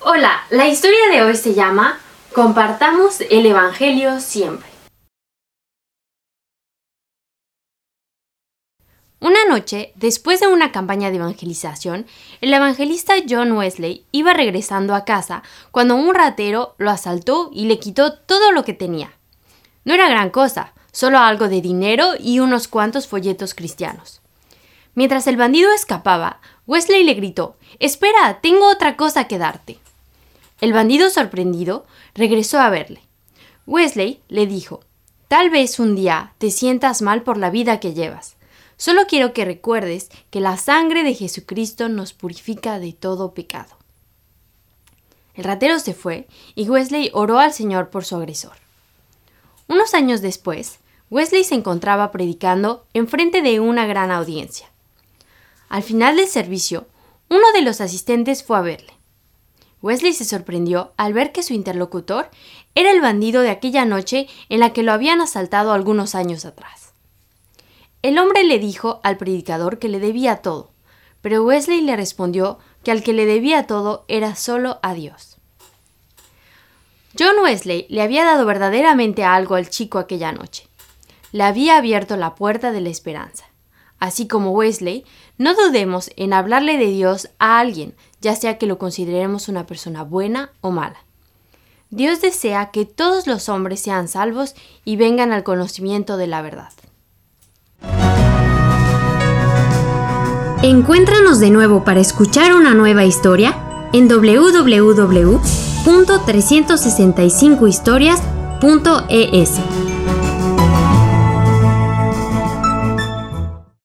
Hola, la historia de hoy se llama Compartamos el Evangelio siempre. Una noche, después de una campaña de evangelización, el evangelista John Wesley iba regresando a casa cuando un ratero lo asaltó y le quitó todo lo que tenía. No era gran cosa, solo algo de dinero y unos cuantos folletos cristianos. Mientras el bandido escapaba, Wesley le gritó Espera, tengo otra cosa que darte. El bandido sorprendido regresó a verle. Wesley le dijo Tal vez un día te sientas mal por la vida que llevas. Solo quiero que recuerdes que la sangre de Jesucristo nos purifica de todo pecado. El ratero se fue y Wesley oró al Señor por su agresor. Unos años después, Wesley se encontraba predicando en frente de una gran audiencia. Al final del servicio, uno de los asistentes fue a verle. Wesley se sorprendió al ver que su interlocutor era el bandido de aquella noche en la que lo habían asaltado algunos años atrás. El hombre le dijo al predicador que le debía todo, pero Wesley le respondió que al que le debía todo era solo a Dios. John Wesley le había dado verdaderamente algo al chico aquella noche. Le había abierto la puerta de la esperanza. Así como Wesley, no dudemos en hablarle de Dios a alguien, ya sea que lo consideremos una persona buena o mala. Dios desea que todos los hombres sean salvos y vengan al conocimiento de la verdad. Encuéntranos de nuevo para escuchar una nueva historia en www.365historias.es.